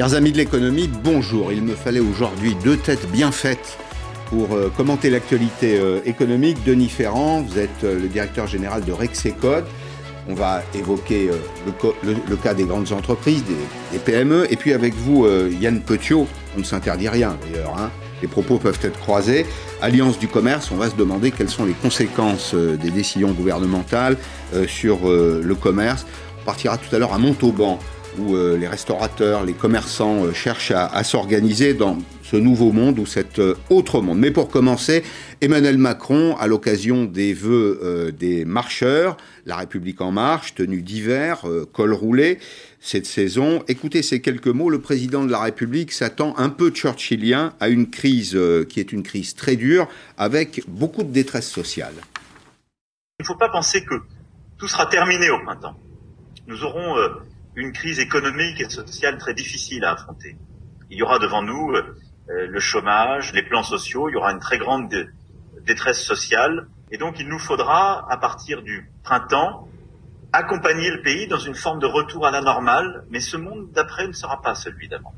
Chers amis de l'économie, bonjour. Il me fallait aujourd'hui deux têtes bien faites pour euh, commenter l'actualité euh, économique. Denis Ferrand, vous êtes euh, le directeur général de Rexecode. On va évoquer le, cas des grandes entreprises, des, PME. Et puis avec vous, Yann Petiot, on ne s'interdit rien d'ailleurs. Hein. Les propos peuvent être croisés. Alliance du commerce, on va se demander quelles sont les conséquences des décisions gouvernementales sur le commerce. On partira tout à l'heure à Montauban où euh, les restaurateurs, les commerçants euh, cherchent à, s'organiser dans ce nouveau monde ou cet euh, autre monde. Mais pour commencer, Emmanuel Macron, à l'occasion des vœux des marcheurs, La République en marche, tenue d'hiver, col roulé, cette saison, écoutez ces quelques mots, le président de la République s'attend un peu churchillien à une crise qui est une crise très dure, avec beaucoup de détresse sociale. Il ne faut pas penser que tout sera terminé au printemps. Nous aurons une crise économique et sociale très difficile à affronter. Il y aura devant nous euh, le chômage, les plans sociaux, il y aura une très grande détresse sociale. Et donc il nous faudra, à partir du printemps, accompagner le pays dans une forme de retour à la normale, mais ce monde d'après ne sera pas celui d'avant.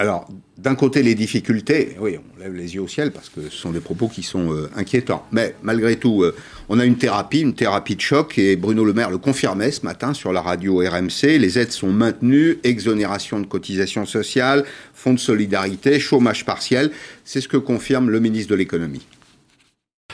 Alors, d'un côté, les difficultés, oui, on lève les yeux au ciel parce que ce sont des propos qui sont euh, inquiétants. Mais malgré tout, euh, on a une thérapie, une thérapie de choc, et Bruno Le Maire le confirmait ce matin sur la radio RMC. Les aides sont maintenues, exonération de cotisations sociales, fonds de solidarité, chômage partiel. C'est ce que confirme le ministre de l'économie.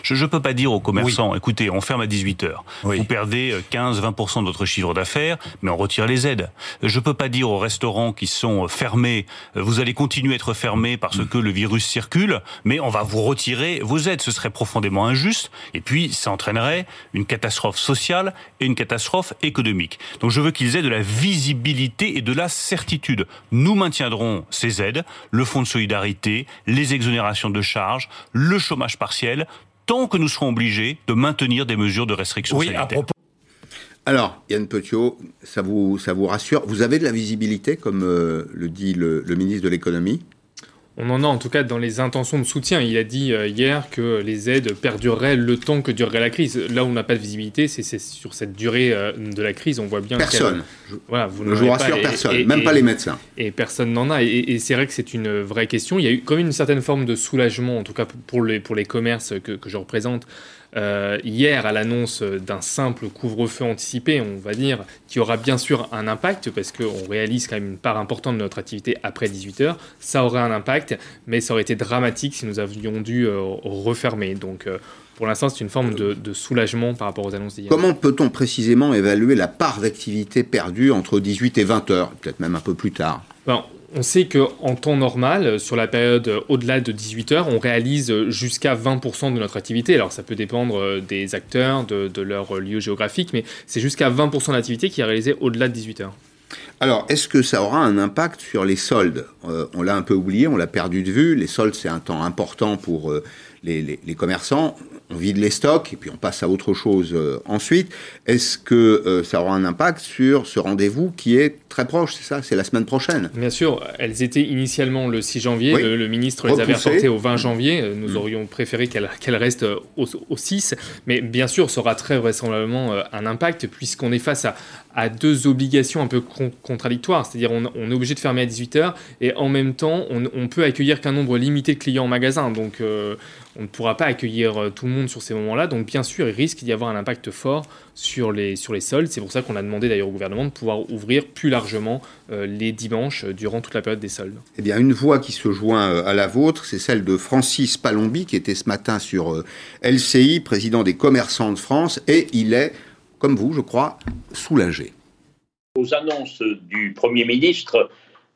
Je ne peux pas dire aux commerçants, écoutez, on ferme à 18 heures. Vous perdez 15-20% de votre chiffre d'affaires, mais on retire les aides. Je ne peux pas dire aux restaurants qui sont fermés, vous allez continuer à être fermés parce mm. que le virus circule, mais on va vous retirer vos aides. Ce serait profondément injuste. Et puis, ça entraînerait une catastrophe sociale et une catastrophe économique. Donc, je veux qu'ils aient de la visibilité et de la certitude. Nous maintiendrons ces aides, le fonds de solidarité, les exonérations de charges, le chômage partiel, tant que nous serons obligés de maintenir des mesures de restriction oui, À propos... Alors, Yann Petiot, ça vous, ça vous rassure Vous avez de la visibilité, comme euh, le dit le ministre de l'économie? On en a en tout cas dans les intentions de soutien. Il a dit euh, hier que les aides perdureraient le temps que durerait la crise. Là où on n'a pas de visibilité, c'est sur cette durée euh, de la crise. On voit bien personne. Voilà, vous je vous rassure, personne, même pas les médecins. Et personne n'en a. Et, c'est vrai que c'est une vraie question. Il y a eu quand même une certaine forme de soulagement, en tout cas pour les, pour les commerces que, que je représente, euh, hier à l'annonce d'un simple couvre-feu anticipé, on va dire, qui aura bien sûr un impact, parce qu'on réalise quand même une part importante de notre activité après 18h, ça aurait un impact, mais ça aurait été dramatique si nous avions dû euh, refermer. Donc euh, pour l'instant, c'est une forme de, soulagement par rapport aux annonces d'hier. Comment peut-on précisément évaluer la part d'activité perdue entre 18 et 20 h peut-être même un peu plus tard on sait qu'en temps normal, sur la période au-delà de 18 heures, on réalise jusqu'à 20% de notre activité. Alors ça peut dépendre euh, des acteurs, de, leur lieu géographique, mais c'est jusqu'à 20% d'activité qui est réalisée au-delà de 18 heures. Alors, est-ce que ça aura un impact sur les soldes? Euh, On l'a un peu oublié, on l'a perdu de vue. Les soldes, c'est un temps important pour euh, les, commerçants on vide les stocks et puis on passe à autre chose euh, ensuite. Est-ce que euh, ça aura un impact sur ce rendez-vous qui est très proche, c'est ça? C'est la semaine prochaine Bien sûr, elles étaient initialement le 6 janvier, le, ministre les avait reportées au 20 janvier, euh, nous mm. aurions préféré qu'elles restent au, 6, mais bien sûr, ça aura très vraisemblablement un impact puisqu'on est face à, à deux obligations un peu contradictoires. C'est-à-dire on, on, est obligé de fermer à 18h et en même temps on, on peut accueillir qu'un nombre limité de clients en magasin. Donc on ne pourra pas accueillir euh, tout le monde sur ces moments-là. Donc bien sûr, il risque d'y avoir un impact fort sur les, sur les soldes. C'est pour ça qu'on a demandé d'ailleurs au gouvernement de pouvoir ouvrir plus largement euh, les dimanches euh, durant toute la période des soldes. Eh bien, une voix qui se joint à la vôtre, c'est celle de Francis Palombi, qui était ce matin sur LCI, président des commerçants de France, et il est, comme vous, je crois, soulagé. Aux annonces du Premier ministre,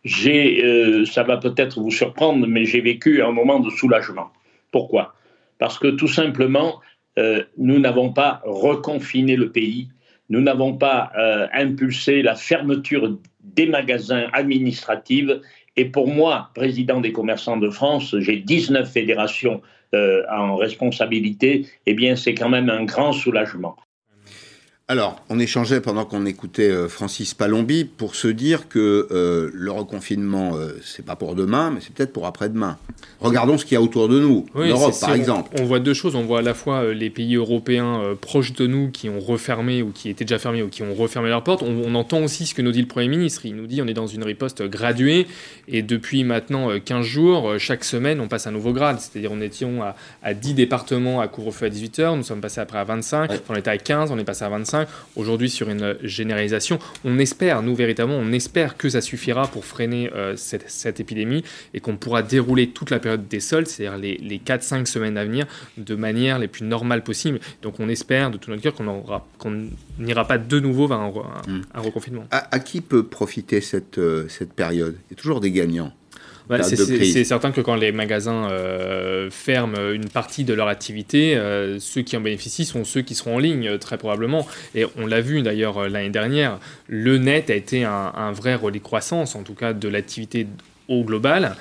j'ai, ça va peut-être vous surprendre, mais j'ai vécu un moment de soulagement. Pourquoi? Parce que tout simplement, euh, nous n'avons pas reconfiné le pays, nous n'avons pas euh, impulsé la fermeture des magasins administratifs. Et pour moi, président des commerçants de France, j'ai 19 fédérations euh, en responsabilité, eh bien c'est quand même un grand soulagement. Alors, on échangeait pendant qu'on écoutait euh, Francis Palombi pour se dire que euh, le reconfinement, euh, c'est pas pour demain, mais c'est peut-être pour après-demain. Regardons ce qu'il y a autour de nous, l'Europe par exemple. On voit deux choses. On voit à la fois les pays européens proches de nous qui ont refermé ou qui étaient déjà fermés ou qui ont refermé leurs portes. On, entend aussi ce que nous dit le Premier ministre. Il nous dit on est dans une riposte graduée et depuis maintenant 15 jours, chaque semaine, on passe un nouveau grade. C'est-à-dire on étions à, à 10 départements à couvre-feu à 18h, nous sommes passés après à 25, on était à 15, on est passé à 25 aujourd'hui sur une généralisation. On espère, nous véritablement, on espère que ça suffira pour freiner euh, cette, épidémie et qu'on pourra dérouler toute la période des soldes, c'est-à-dire les, les 4-5 semaines à venir, de manière les plus normale possible. Donc on espère de tout notre cœur qu'on n'ira pas de nouveau vers un, hmm. reconfinement. À, qui peut profiter cette, euh, cette période? Il y a toujours des gagnants. Bah, c'est certain que quand les magasins euh, ferment une partie de leur activité, euh, ceux qui en bénéficient sont ceux qui seront en ligne, très probablement. Et on l'a vu d'ailleurs euh, l'année dernière, le net a été un, un vrai relais croissance, en tout cas de l'activité au global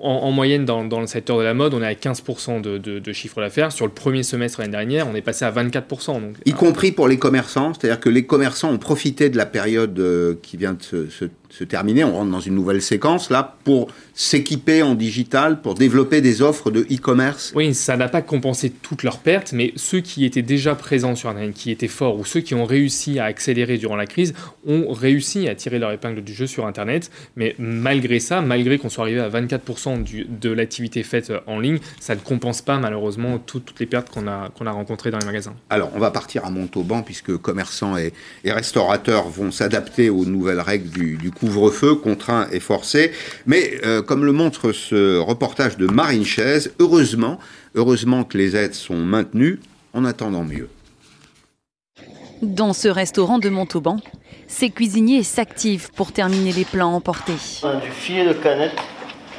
en, moyenne, dans, le secteur de la mode, on est à 15% de, de, chiffre d'affaires. Sur le premier semestre l'année dernière, on est passé à 24%. Donc, y compris pour les commerçants, c'est-à-dire que les commerçants ont profité de la période euh, qui vient de se, se, terminer. On rentre dans une nouvelle séquence là pour s'équiper en digital, pour développer des offres de e-commerce. Oui, ça n'a pas compensé toutes leurs pertes, mais ceux qui étaient déjà présents sur Internet, qui étaient forts, ou ceux qui ont réussi à accélérer durant la crise, ont réussi à tirer leur épingle du jeu sur Internet. Mais malgré ça, malgré qu'on soit arrivé à 24% de l'activité faite en ligne, ça ne compense pas malheureusement toutes les pertes qu'on a, qu'on a rencontrées dans les magasins. Alors, on va partir à Montauban puisque commerçants et, restaurateurs vont s'adapter aux nouvelles règles du, couvre-feu, contraint et forcé. Mais euh, comme le montre ce reportage de Marine Chaise, heureusement, heureusement que les aides sont maintenues en attendant mieux. Dans ce restaurant de Montauban, ces cuisiniers s'activent pour terminer les plats emportés. Du filet de canette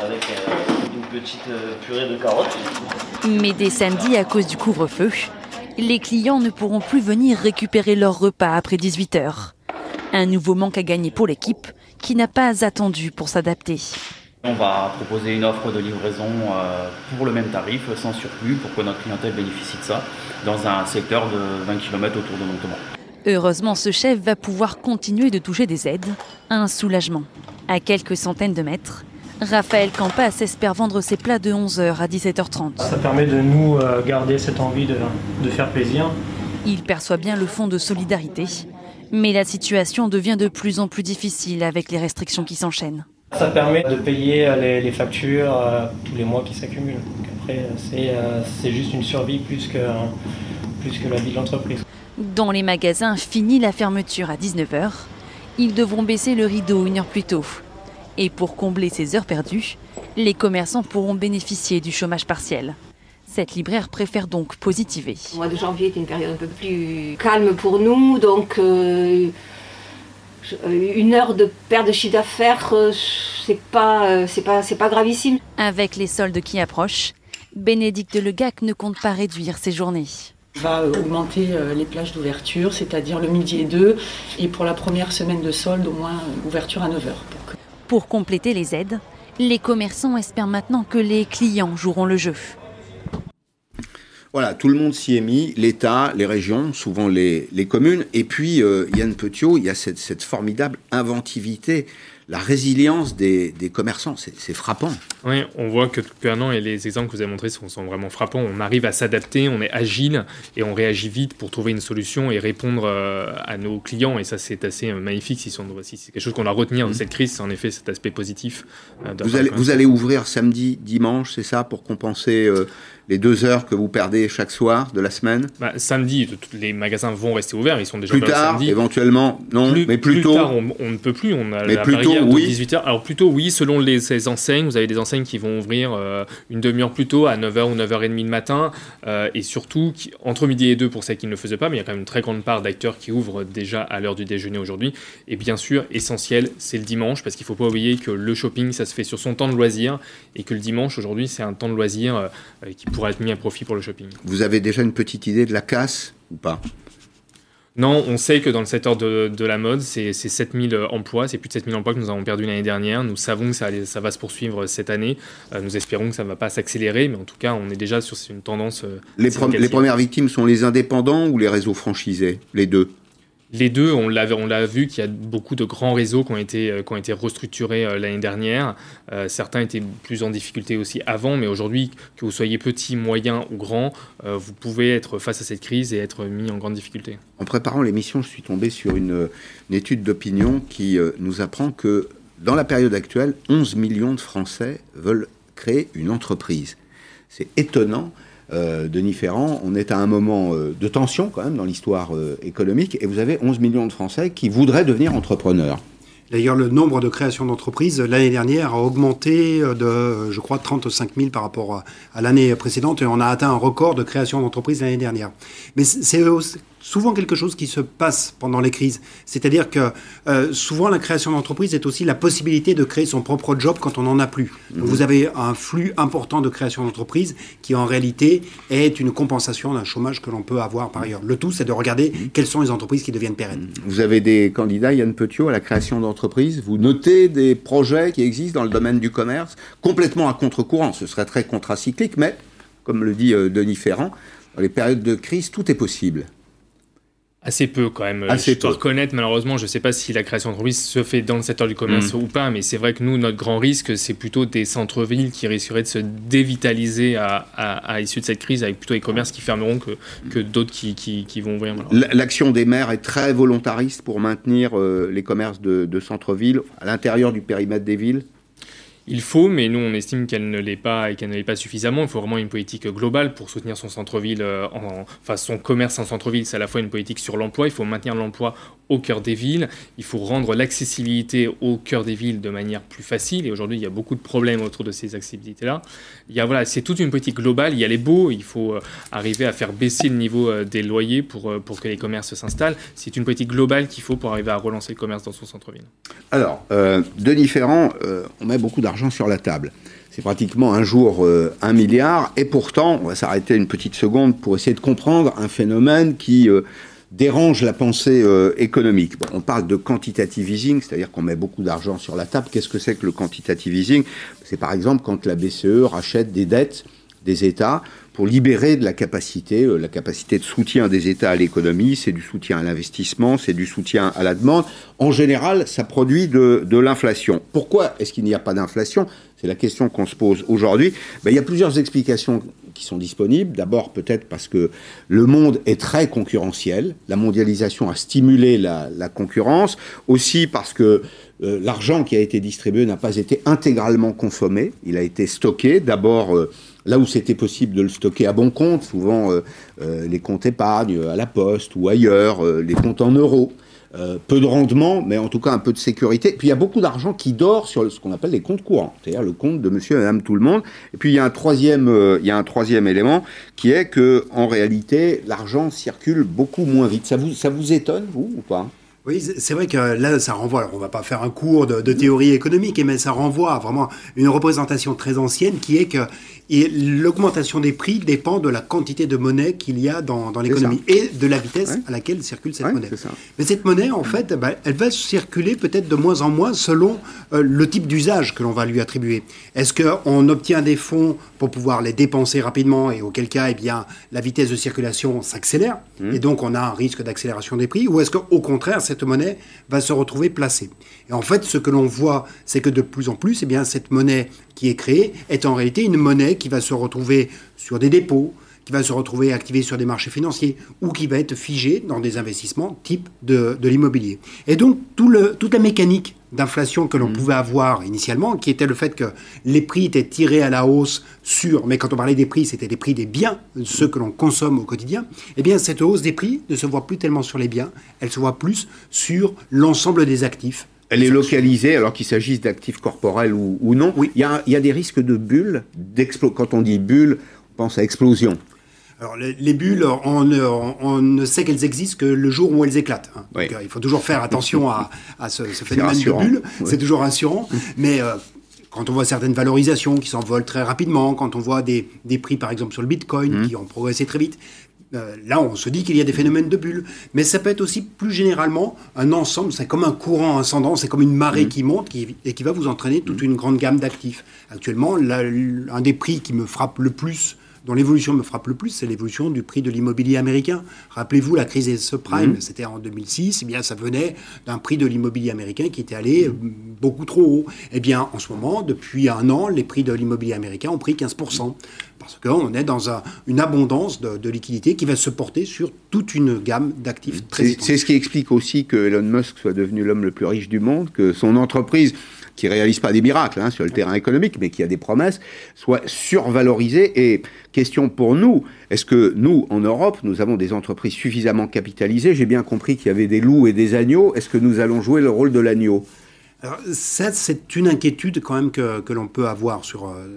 avec euh, une petite euh, purée de carottes. Mais dès samedi, à cause du couvre-feu, les clients ne pourront plus venir récupérer leur repas après 18h. Un nouveau manque à gagner pour l'équipe qui n'a pas attendu pour s'adapter. On va proposer une offre de livraison euh, pour le même tarif, sans surplus, pour que notre clientèle bénéficie de ça, dans un secteur de 20 km autour de Montauban. Heureusement, ce chef va pouvoir continuer de toucher des aides, un soulagement. À quelques centaines de mètres, Raphaël Campas espère vendre ses plats de 11h à 17h30. Ça permet de nous euh, garder cette envie de, faire plaisir. Il perçoit bien le fond de solidarité, mais la situation devient de plus en plus difficile avec les restrictions qui s'enchaînent. Ça permet de payer euh, les, factures euh, tous les mois qui s'accumulent. Après, c'est juste une survie plus que, plus que la vie de l'entreprise. Dans les magasins, fini la fermeture à 19h. Ils devront baisser le rideau une heure plus tôt. Et pour combler ces heures perdues, les commerçants pourront bénéficier du chômage partiel. Cette libraire préfère donc positiver. Le mois de janvier est une période un peu plus calme pour nous, donc euh, une heure de perte de chiffre d'affaires, euh, c'est pas, euh, c'est pas, c'est pas gravissime. Avec les soldes qui approchent, Bénédicte Legac ne compte pas réduire ses journées va augmenter les plages d'ouverture, c'est-à-dire le midi et deux, et pour la première semaine de solde, au moins ouverture à 9h. Pour compléter les aides, les commerçants espèrent maintenant que les clients joueront le jeu. Voilà, tout le monde s'y est mis, l'État, les régions, souvent les, communes, et puis euh, Yann Petiot, il y a cette, cette formidable inventivité la résilience des, commerçants, c'est frappant. Oui, on voit que depuis un an, et les exemples que vous avez montrés sont, vraiment frappants, on arrive à s'adapter, on est agile et on réagit vite pour trouver une solution et répondre euh, à nos clients. Et ça, c'est assez euh, magnifique. Si, c'est quelque chose qu'on a retenir de mmh. cette crise, c'est en effet cet aspect positif. Euh, vous, allez, vous allez ouvrir samedi, dimanche, c'est ça, pour compenser les deux heures que vous perdez chaque soir de la semaine? Bah, Samedi, les magasins vont rester ouverts, ils sont déjà plus tard, éventuellement, non, mais plus, tôt. Tard, on, ne peut plus, on a mais la barrière de 18 h Alors plutôt, oui, selon les, ces enseignes, vous avez des enseignes qui vont ouvrir euh, une demi-heure plus tôt, à 9h ou 9h30 le matin, euh, et surtout entre midi et 2 pour celles qui ne le faisaient pas, mais il y a quand même une très grande part d'acteurs qui ouvrent déjà à l'heure du déjeuner aujourd'hui. Et bien sûr, essentiel, c'est le dimanche, parce qu'il ne faut pas oublier que le shopping, ça se fait sur son temps de loisir, et que le dimanche, aujourd'hui, c'est un temps de loisir euh, qui pourrait être mis à profit pour le shopping. Vous avez déjà une petite idée de la casse ou pas? Non, on sait que dans le secteur de, la mode, c'est 7000 emplois, c'est plus de 7000 emplois que nous avons perdus l'année dernière. Nous savons que ça, ça, va se poursuivre cette année. Euh, nous espérons que ça ne va pas s'accélérer, mais en tout cas, on est déjà sur une tendance. Euh, les, les, premières victimes sont les indépendants ou les réseaux franchisés Les deux? Les deux, on l'a, vu qu'il y a beaucoup de grands réseaux qui ont été, euh, qui ont été restructurés euh, l'année dernière. Euh, certains étaient plus en difficulté aussi avant, mais aujourd'hui, que vous soyez petit, moyen ou grand, vous pouvez être face à cette crise et être mis en grande difficulté. En préparant l'émission, je suis tombé sur une, une étude d'opinion qui nous apprend que dans la période actuelle, 11 millions de Français veulent créer une entreprise. C'est étonnant euh, Denis Ferrand, on est à un moment euh, de tension quand même dans l'histoire euh, économique et vous avez 11 millions de Français qui voudraient devenir entrepreneurs. D'ailleurs, le nombre de créations d'entreprises l'année dernière a augmenté de, je crois, 35 000 par rapport à l'année précédente et on a atteint un record de création d'entreprises l'année dernière. Mais c'est souvent quelque chose qui se passe pendant les crises. C'est-à-dire que euh, souvent la création d'entreprise est aussi la possibilité de créer son propre job quand on n'en a plus. Donc, vous avez un flux important de création d'entreprise qui en réalité est une compensation d'un chômage que l'on peut avoir par ailleurs. Le tout, c'est de regarder quelles sont les entreprises qui deviennent pérennes. Vous avez des candidats, Yann Petiot, à la création d'entreprises. Vous notez des projets qui existent dans le domaine du commerce, complètement à contre-courant. Ce serait très contracyclique, mais, comme le dit euh, Denis Ferrand, dans les périodes de crise, tout est possible. Assez peu quand même. Assez je dois reconnaître, malheureusement, je ne sais pas si la création d'entreprise se fait dans le secteur du commerce mm. ou pas, mais c'est vrai que nous, notre grand risque, c'est plutôt des centres-villes qui risqueraient de se dévitaliser à, à, l'issue de cette crise, avec plutôt les commerces qui fermeront que, que d'autres qui, qui, vont ouvrir. L'action des maires est très volontariste pour maintenir euh, les commerces de, de centre-ville à l'intérieur du périmètre des villes il faut, mais nous on estime qu'elle ne l'est pas et qu'elle ne l'est pas suffisamment. Il faut vraiment une politique globale pour soutenir son centre-ville, euh, enfin son commerce en centre-ville. C'est à la fois une politique sur l'emploi. Il faut maintenir l'emploi au cœur des villes. Il faut rendre l'accessibilité au cœur des villes de manière plus facile. Et aujourd'hui, il y a beaucoup de problèmes autour de ces accessibilités-là. Il y a, voilà, c'est toute une politique globale. Il y a les baux. Il faut euh, arriver à faire baisser le niveau euh, des loyers pour, pour que les commerces s'installent. C'est une politique globale qu'il faut pour arriver à relancer le commerce dans son centre-ville. Alors, Denis Ferrand, on met beaucoup d'argent sur la table. C'est pratiquement un jour un milliard. Et pourtant, on va s'arrêter une petite seconde pour essayer de comprendre un phénomène qui dérange la pensée euh, économique. on parle de quantitative easing, c'est-à-dire qu'on met beaucoup d'argent sur la table. Qu'est-ce que c'est que le quantitative easing? C'est par exemple quand la BCE rachète des dettes des États pour libérer de la capacité, euh, la capacité de soutien des États à l'économie, c'est du soutien à l'investissement, c'est du soutien à la demande. En général, ça produit de, l'inflation. Pourquoi est-ce qu'il n'y a pas d'inflation? C'est la question qu'on se pose aujourd'hui. Ben, il y a plusieurs explications qui sont disponibles. D'abord, peut-être parce que le monde est très concurrentiel. La mondialisation a stimulé la, concurrence. Aussi parce que euh, l'argent qui a été distribué n'a pas été intégralement consommé. Il a été stocké. D'abord, euh, là où c'était possible de le stocker à bon compte, souvent euh, les comptes épargne à la poste ou ailleurs, les comptes en euros. Euh, peu de rendement, mais en tout cas un peu de sécurité. Puis il y a beaucoup d'argent qui dort sur ce qu'on appelle les comptes courants, c'est-à-dire le compte de monsieur et madame tout le monde. Et puis il y a un troisième, euh, il y a un troisième élément qui est que en réalité l'argent circule beaucoup moins vite. Ça vous, ça vous étonne, vous, ou pas? Oui, c'est vrai que là, ça renvoie, alors on va pas faire un cours de, de théorie économique, mais ça renvoie à vraiment une représentation très ancienne qui est que et l'augmentation des prix dépend de la quantité de monnaie qu'il y a dans, dans l'économie et de la vitesse à laquelle circule cette monnaie. Mais cette monnaie, en fait, bah, elle va circuler peut-être de moins en moins selon euh, le type d'usage que l'on va lui attribuer. Est-ce qu'on obtient des fonds pour pouvoir les dépenser rapidement et auquel cas, eh bien, la vitesse de circulation s'accélère mmh. et donc on a un risque d'accélération des prix Ou est-ce qu'au contraire, cette monnaie va se retrouver placée? Et en fait, ce que l'on voit, c'est que de plus en plus, eh bien, cette monnaie qui est créée est en réalité une monnaie qui va se retrouver sur des dépôts, qui va se retrouver activée sur des marchés financiers ou qui va être figée dans des investissements type de, de l'immobilier. Et donc tout le, toute la mécanique d'inflation que l'on mmh. pouvait avoir initialement, qui était le fait que les prix étaient tirés à la hausse sur, mais quand on parlait des prix, c'était des prix des biens, ceux que l'on consomme au quotidien, eh bien cette hausse des prix ne se voit plus tellement sur les biens, elle se voit plus sur l'ensemble des actifs elle est localisée, alors qu'il s'agisse d'actifs corporels ou, non. Oui. Il, y a, il y a des risques de bulles. Quand on dit bulles, on pense à explosion. Alors, les, bulles, on, on, ne sait qu'elles existent que le jour où elles éclatent. Hein. Donc, euh, il faut toujours faire attention à, ce, phénomène de bulles. C'est toujours rassurant. Mais euh, quand on voit certaines valorisations qui s'envolent très rapidement, quand on voit des, des, prix, par exemple, sur le Bitcoin, mmh. qui ont progressé très vite, là, on se dit qu'il y a des phénomènes de bulles. Mais ça peut être aussi plus généralement un ensemble, c'est comme un courant ascendant, c'est comme une marée mm. qui monte et qui va vous entraîner toute mm. une grande gamme d'actifs. Actuellement, un des prix qui me frappe le plus dont l'évolution me frappe le plus, c'est l'évolution du prix de l'immobilier américain. Rappelez-vous la crise des subprimes, mmh. c'était en 2006, eh bien ça venait d'un prix de l'immobilier américain qui était allé euh, beaucoup trop haut. Eh bien en ce moment, depuis un an, les prix de l'immobilier américain ont pris 15%. Parce qu'on est dans une abondance de, de liquidités qui va se porter sur toute une gamme d'actifs très C'est ce qui explique aussi que Elon Musk soit devenu l'homme le plus riche du monde, que son entreprise qui réalise pas des miracles hein, sur le terrain économique, mais qui a des promesses, soit survalorisée. Et question pour nous, est-ce que nous, en Europe, nous avons des entreprises suffisamment capitalisées? J'ai bien compris qu'il y avait des loups et des agneaux. Est-ce que nous allons jouer le rôle de l'agneau? Ça, c'est une inquiétude quand même que, l'on peut avoir sur... Euh,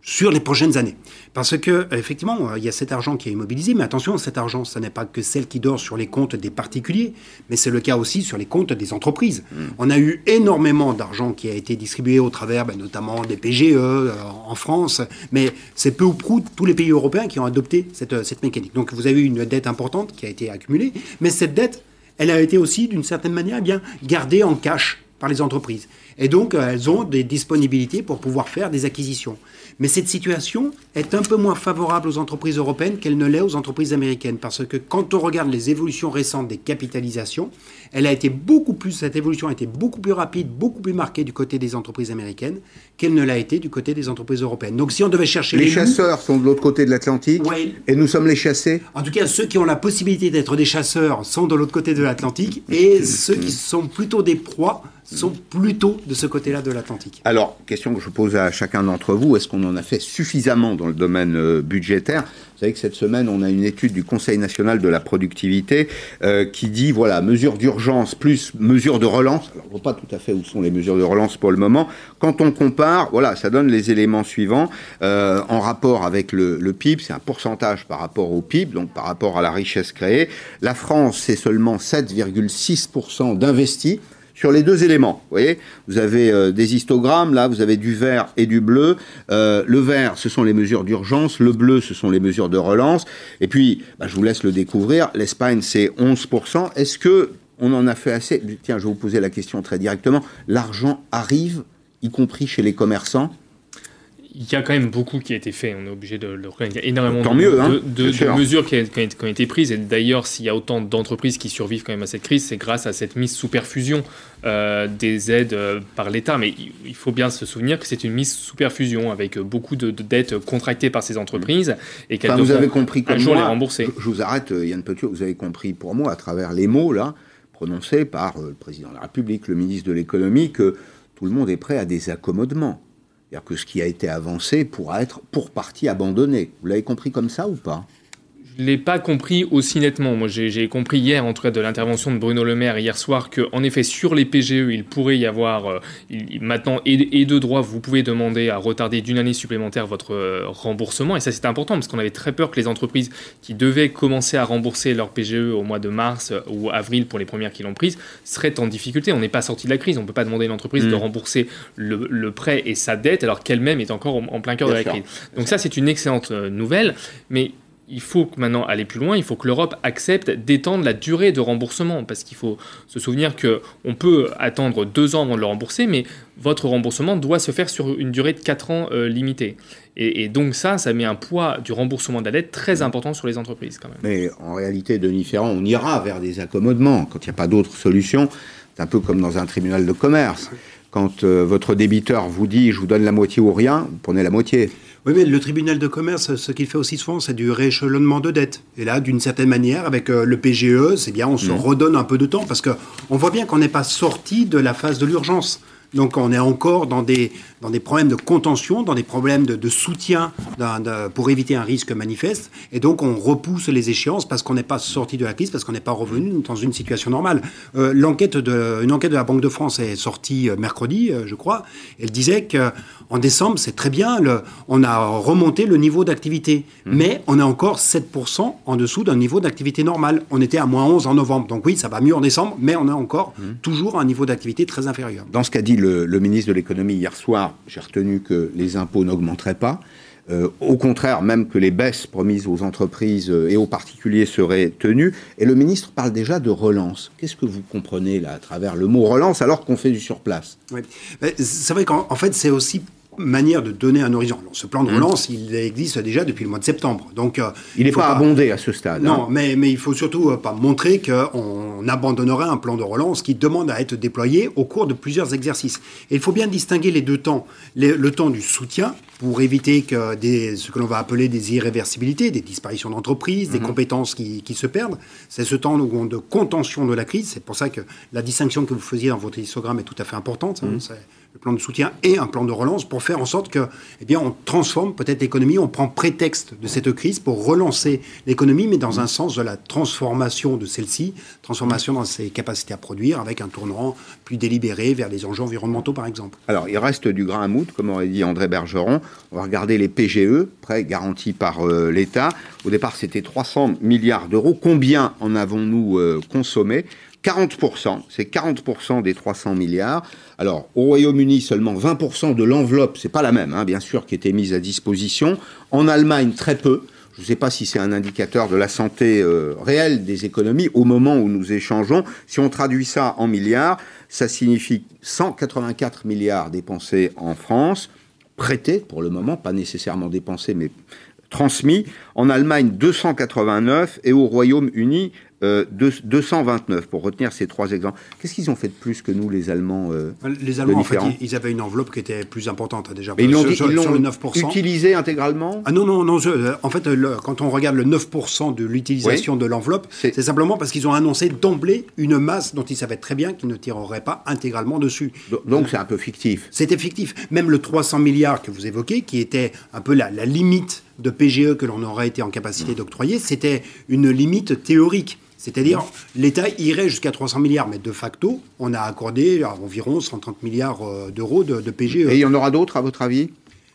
sur les prochaines années. Parce que, effectivement, il y a cet argent qui est immobilisé, mais attention, cet argent, ce n'est pas que celle qui dort sur les comptes des particuliers, mais c'est le cas aussi sur les comptes des entreprises. Hmm. On a eu énormément d'argent qui a été distribué au travers ben, notamment des PGE euh, en France, mais c'est peu ou prou tous les pays européens qui ont adopté cette, cette mécanique. Donc vous avez eu une dette importante qui a été accumulée, mais cette dette, elle a été aussi, d'une certaine manière, bien gardée en cash par les entreprises. Et donc, elles ont des disponibilités pour pouvoir faire des acquisitions. Mais cette situation est un peu moins favorable aux entreprises européennes qu'elle ne l'est aux entreprises américaines. Parce que quand on regarde les évolutions récentes des capitalisations, elle a été beaucoup plus, cette évolution a été beaucoup plus rapide, beaucoup plus marquée du côté des entreprises américaines qu'elle ne l'a été du côté des entreprises européennes. Donc si on devait chercher les, chasseurs sont de l'autre côté de l'Atlantique et nous sommes les chassés. En tout cas, ceux qui ont la possibilité d'être des chasseurs sont de l'autre côté de l'Atlantique et ceux qui sont plutôt des proies sont plutôt de ce côté-là de l'Atlantique. Alors, question que je pose à chacun d'entre vous, est-ce qu'on en a fait suffisamment dans le domaine euh, budgétaire? Vous savez que cette semaine, on a une étude du Conseil national de la productivité euh, qui dit, voilà, mesures d'urgence plus mesures de relance. Alors, on ne voit pas tout à fait où sont les mesures de relance pour le moment. Quand on compare, voilà, ça donne les éléments suivants. Euh, en rapport avec le, le PIB, c'est un pourcentage par rapport au PIB, donc par rapport à la richesse créée. La France, c'est seulement 7,6% d'investis sur les deux éléments. Vous voyez, vous avez euh, des histogrammes, là, vous avez du vert et du bleu. Euh, le vert, ce sont les mesures d'urgence, le bleu, ce sont les mesures de relance. Et puis, bah, je vous laisse le découvrir, l'Espagne, c'est 11%. Est-ce que on en a fait assez? Tiens, je vais vous poser la question très directement. L'argent arrive, y compris chez les commerçants? Y a quand même beaucoup qui a été fait. On est obligé de le reconnaître. Il y a énormément de, mieux, hein, mesures qui, ont été prises. Et d'ailleurs, s'il y a autant d'entreprises qui survivent quand même à cette crise, c'est grâce à cette mise sous perfusion euh, des aides euh, par l'État. Mais il faut bien se souvenir que c'est une mise sous perfusion avec beaucoup de, dettes contractées par ces entreprises et qu'elles vous avez compris un jour les rembourser. Je, vous arrête, euh, Yann Petit, vous avez compris pour moi à travers les mots là prononcés par le président de la République, le ministre de l'économie, que tout le monde est prêt à des accommodements. C'est-à-dire que ce qui a été avancé pourra être pour partie abandonné. Vous l'avez compris comme ça ou pas? Je l'ai pas compris aussi nettement. Moi, j'ai compris hier, en tout cas de l'intervention de Bruno Le Maire hier soir, qu'en effet, sur les PGE, il pourrait y avoir euh, maintenant, et, de droit, vous pouvez demander à retarder d'une année supplémentaire votre euh, remboursement. Et ça, c'est important parce qu'on avait très peur que les entreprises qui devaient commencer à rembourser leur PGE au mois de mars euh, ou avril pour les premières qui l'ont prise seraient en difficulté. On n'est pas sorti de la crise. On ne peut pas demander à une entreprise de mm. rembourser le, prêt et sa dette alors qu'elle-même est encore en, plein cœur de la crise. Donc ça, c'est une excellente nouvelle. Mais il faut maintenant aller plus loin, il faut que l'Europe accepte d'étendre la durée de remboursement, parce qu'il faut se souvenir qu'on peut attendre deux ans avant de le rembourser, mais votre remboursement doit se faire sur une durée de quatre ans euh, limitée. Et, donc ça, ça met un poids du remboursement de la dette très important sur les entreprises quand même. Mais en réalité, Denis Ferrand, on ira vers des accommodements quand il n'y a pas d'autre solution. C'est un peu comme dans un tribunal de commerce. Quand euh, votre débiteur vous dit je vous donne la moitié ou rien, vous prenez la moitié. Oui, mais le tribunal de commerce, ce qu'il fait aussi souvent, c'est du rééchelonnement de dettes. Et là, d'une certaine manière, avec euh, le PGE, c'est bien, on se mmh. redonne un peu de temps parce qu'on voit bien qu'on n'est pas sorti de la phase de l'urgence. Donc on est encore dans des, dans des problèmes de contention, dans des problèmes de, soutien pour éviter un risque manifeste. Et donc on repousse les échéances parce qu'on n'est pas sorti de la crise, parce qu'on n'est pas revenu dans une situation normale. Euh, l'enquête de, une enquête de la Banque de France est sortie euh, mercredi, euh, je crois. Elle disait qu'en décembre, c'est très bien, le, on a remonté le niveau d'activité. Mmh. Mais on est encore 7% en dessous d'un niveau d'activité normal. On était à moins 11 en novembre. Donc oui, ça va mieux en décembre, mais on a encore mmh. toujours un niveau d'activité très inférieur. Dans ce qu'a dit le, ministre de l'économie hier soir, j'ai retenu que les impôts n'augmenteraient pas. Euh, au contraire, même que les baisses promises aux entreprises euh, et aux particuliers seraient tenues. Et le ministre parle déjà de relance. Qu'est-ce que vous comprenez là à travers le mot relance alors qu'on fait du surplace? Oui. C'est vrai qu'en fait, c'est aussi manière de donner un horizon. ce plan de mmh. relance, il existe déjà depuis le mois de septembre. Donc, euh, il n'est pas, abondé à ce stade. Non, hein. mais, mais il faut surtout pas montrer qu'on abandonnerait un plan de relance qui demande à être déployé au cours de plusieurs exercices. Et il faut bien distinguer les deux temps. le temps du soutien, pour éviter que des, ce que l'on va appeler des irréversibilités, des disparitions d'entreprises, des mmh. compétences qui, qui, se perdent. C'est ce temps de contention de la crise. C'est pour ça que la distinction que vous faisiez dans votre histogramme est tout à fait importante. Hein. Mmh le plan de soutien et un plan de relance pour faire en sorte que, eh on transforme peut-être l'économie, on prend prétexte de cette crise pour relancer l'économie, mais dans un sens de la transformation de celle-ci, transformation dans ses capacités à produire, avec un tournant plus délibéré vers les enjeux environnementaux, par exemple. Alors, il reste du grain à moudre, comme aurait dit André Bergeron. On va regarder les PGE, prêts garantis par euh, l'État. Au départ, c'était 300 milliards d'euros. Combien en avons-nous euh, consommé? 40%, c'est 40% des 300 milliards. Alors, au Royaume-Uni, seulement 20% de l'enveloppe, c'est pas la même, hein, bien sûr, qui était mise à disposition. En Allemagne, très peu. Je ne sais pas si c'est un indicateur de la santé euh, réelle des économies au moment où nous échangeons. Si on traduit ça en milliards, ça signifie 184 milliards dépensés en France, prêtés pour le moment, pas nécessairement dépensés, mais transmis. En Allemagne, 289 et au Royaume-Uni, 229 euh, pour retenir ces trois exemples. Qu'est-ce qu'ils ont fait de plus que nous, les Allemands euh, Les Allemands, en fait, ils, avaient une enveloppe qui était plus importante hein, déjà. Mais ils l'ont utilisé intégralement? Ah non, non, non. Euh, en fait, quand on regarde le 9% de l'utilisation de l'enveloppe, c'est simplement parce qu'ils ont annoncé d'emblée une masse dont ils savaient très bien qu'ils ne tireraient pas intégralement dessus. Donc c'est un peu fictif. C'était fictif. Même le 300 milliards que vous évoquez, qui était un peu la, la limite de PGE que l'on aurait été en capacité d'octroyer, c'était une limite théorique. C'est-à-dire, l'État irait jusqu'à 300 milliards, mais de facto, on a accordé environ 130 milliards euh, d'euros de, PGE. Et il y en aura d'autres, à votre avis?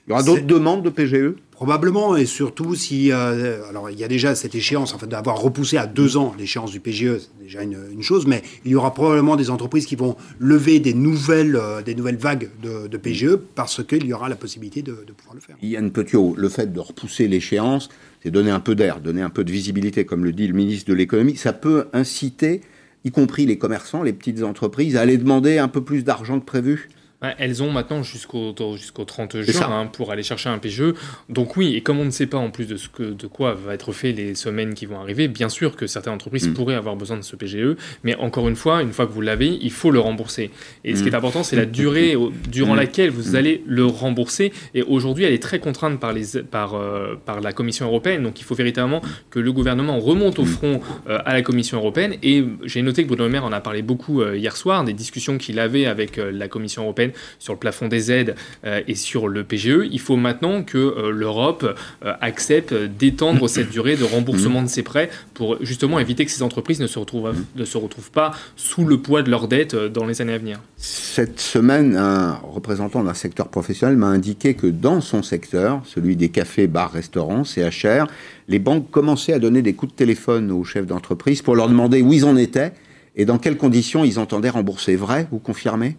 Il y aura d'autres demandes de PGE Probablement, et surtout si. Euh, alors, il y a déjà cette échéance, en fait, d'avoir repoussé à deux ans l'échéance du PGE, c'est déjà une, chose, mais il y aura probablement des entreprises qui vont lever des nouvelles, euh, des nouvelles vagues de, PGE parce qu'il y aura la possibilité de, pouvoir le faire. Yann Petiot, le fait de repousser l'échéance, c'est donner un peu d'air, donner un peu de visibilité, comme le dit le ministre de l'économie. Ça peut inciter, y compris les commerçants, les petites entreprises, à aller demander un peu plus d'argent que prévu? Elles ont maintenant jusqu'au jusqu'au 30 juin hein, pour aller chercher un PGE. Donc oui, et comme on ne sait pas en plus de, ce que, de quoi va être fait les semaines qui vont arriver, bien sûr que certaines entreprises mm. pourraient avoir besoin de ce PGE, mais encore une fois, une fois que vous l'avez, il faut le rembourser. Et ce qui est mm. important, c'est la durée durant mm. laquelle vous allez le rembourser. Et aujourd'hui, elle est très contrainte par, les, par, euh, par la Commission européenne, donc il faut véritablement que le gouvernement remonte au front euh, à la Commission européenne. Et j'ai noté que Bruno Le Maire en a parlé beaucoup euh, hier soir, des discussions qu'il avait avec la Commission européenne sur le plafond des aides euh, et sur le PGE, il faut maintenant que euh, l'Europe euh, accepte d'étendre cette durée de remboursement de ses prêts pour justement éviter que ces entreprises ne se retrouvent, ne se retrouvent pas sous le poids de leurs dettes dans les années à venir. Cette semaine, un représentant d'un secteur professionnel m'a indiqué que dans son secteur, celui des cafés, bars, restaurants, CHR, les banques commençaient à donner des coups de téléphone aux chefs d'entreprise pour leur demander où ils en étaient et dans quelles conditions ils entendaient rembourser. Vrai, vous confirmez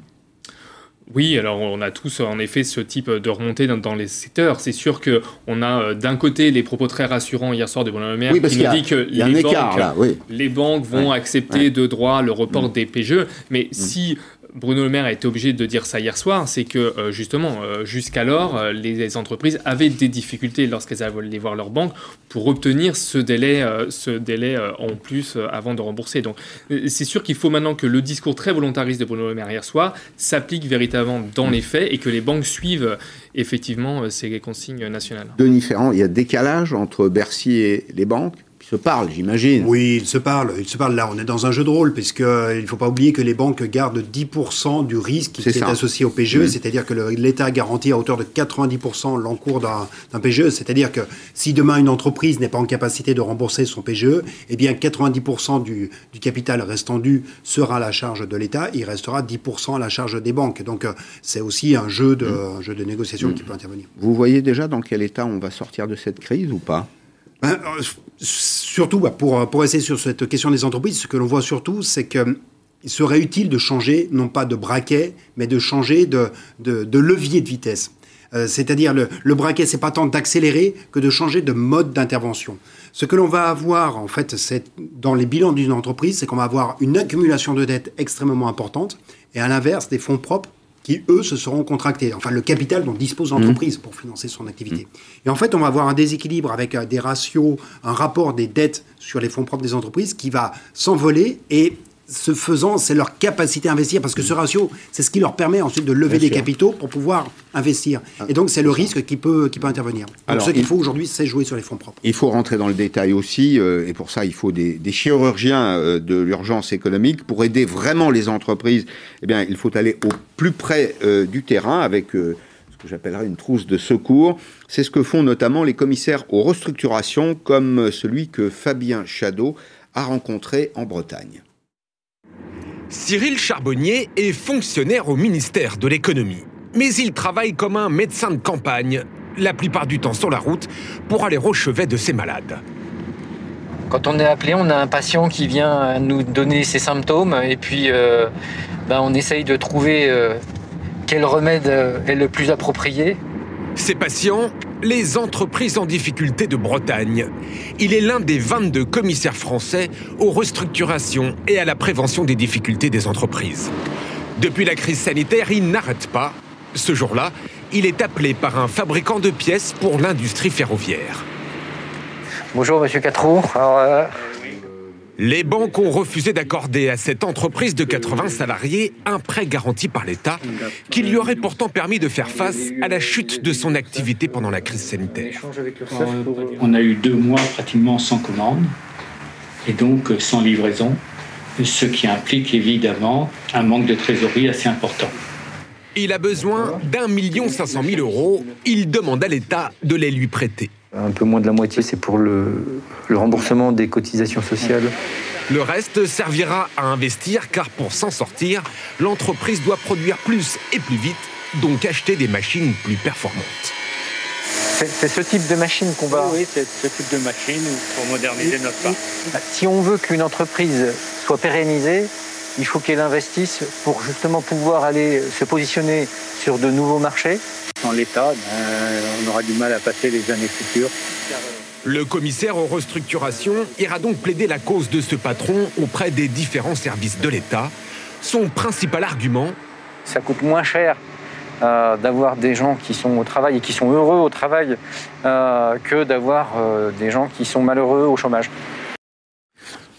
oui, alors on a tous en effet ce type de remontée dans, les secteurs. C'est sûr que on a euh, d'un côté les propos très rassurants hier soir de Bruno Le Maire qui nous dit que les, banques, les banques vont accepter de droit le report mm. des PGE. Mais mm. si Bruno Le Maire a été obligé de dire ça hier soir, c'est que euh, justement, euh, jusqu'alors, euh, les, entreprises avaient des difficultés lorsqu'elles allaient voir leur banque pour obtenir ce délai, ce délai en plus avant de rembourser. Donc, c'est sûr qu'il faut maintenant que le discours très volontariste de Bruno Le Maire hier soir s'applique véritablement dans les faits et que les banques suivent effectivement ces consignes nationales. Denis Ferrand, il y a décalage entre Bercy et les banques se parlent, j'imagine. Oui, ils se parlent. Ils se parlent là. On est dans un jeu de rôle, puisqu'il euh, ne faut pas oublier que les banques gardent 10% du risque qui est, associé au PGE, c'est-à-dire que l'État garantit à hauteur de 90% l'encours d'un PGE. C'est-à-dire que si demain une entreprise n'est pas en capacité de rembourser son PGE, eh bien 90% du, du, capital restant dû sera à la charge de l'État. Il restera 10% à la charge des banques. Donc euh, c'est aussi un jeu de, mmh. jeu de négociation mmh. qui peut intervenir. Vous voyez déjà dans quel état on va sortir de cette crise ou pas? Surtout, bah, pour, rester sur cette question des entreprises, ce que l'on voit surtout, c'est qu'il serait utile de changer, non pas de braquet, mais de changer de, de, levier de vitesse. Euh, c'est-à-dire le, le braquet, c'est pas tant d'accélérer que de changer de mode d'intervention. Ce que l'on va avoir, en fait, c'est dans les bilans d'une entreprise, c'est qu'on va avoir une accumulation de dettes extrêmement importante et à l'inverse, des fonds propres qui, eux, se seront contractés. Enfin, le capital dont dispose l'entreprise pour financer son activité. Et en fait, on va avoir un déséquilibre avec des ratios, un rapport des dettes sur les fonds propres des entreprises qui va s'envoler et ce faisant, c'est leur capacité à investir, parce que ce ratio, c'est ce qui leur permet ensuite de lever des capitaux pour pouvoir investir. Ah. Et donc, c'est le risque qui peut, qui peut intervenir. Donc, Alors, ce qu'il faut aujourd'hui, c'est jouer sur les fonds propres. Il faut rentrer dans le détail aussi, euh, et pour ça, il faut des, chirurgiens euh, de l'urgence économique. Pour aider vraiment les entreprises, eh bien, il faut aller au plus près euh, du terrain avec ce que j'appellerais une trousse de secours. C'est ce que font notamment les commissaires aux restructurations, comme celui que Fabien Chadeau a rencontré en Bretagne. Cyril Charbonnier est fonctionnaire au ministère de l'économie. Mais il travaille comme un médecin de campagne, la plupart du temps sur la route, pour aller au chevet de ses malades. Quand on est appelé, on a un patient qui vient nous donner ses symptômes et puis euh, ben, on essaye de trouver euh, quel remède euh, est le plus approprié. Ces patients, les entreprises en difficulté de Bretagne. Il est l'un des 22 commissaires français aux restructurations et à la prévention des difficultés des entreprises. Depuis la crise sanitaire, il n'arrête pas. Ce jour-là, il est appelé par un fabricant de pièces pour l'industrie ferroviaire. Bonjour, monsieur Catrou. Les banques ont refusé d'accorder à cette entreprise de 80 salariés un prêt garanti par l'État qui lui aurait pourtant permis de faire face à la chute de son activité pendant la crise sanitaire. On a eu deux mois pratiquement sans commande et donc sans livraison, ce qui implique évidemment un manque de trésorerie assez important. Il a besoin d'un million cinq cent mille euros. Il demande à l'État de les lui prêter. Un peu moins de la moitié, c'est pour le, remboursement des cotisations sociales. Le reste servira à investir car pour s'en sortir, l'entreprise doit produire plus et plus vite, donc acheter des machines plus performantes. C'est ce type de machine qu'on va... Oui, c'est ce type de machine pour moderniser notre parc. Si on veut qu'une entreprise soit pérennisée, il faut qu'elle investisse pour justement pouvoir aller se positionner sur de nouveaux marchés. En l'état, ben, on aura du mal à passer les années futures. Le commissaire aux restructurations ira donc plaider la cause de ce patron auprès des différents services de l'État. Son principal argument Ça coûte moins cher euh, d'avoir des gens qui sont au travail et qui sont heureux au travail euh, que d'avoir euh, des gens qui sont malheureux au chômage.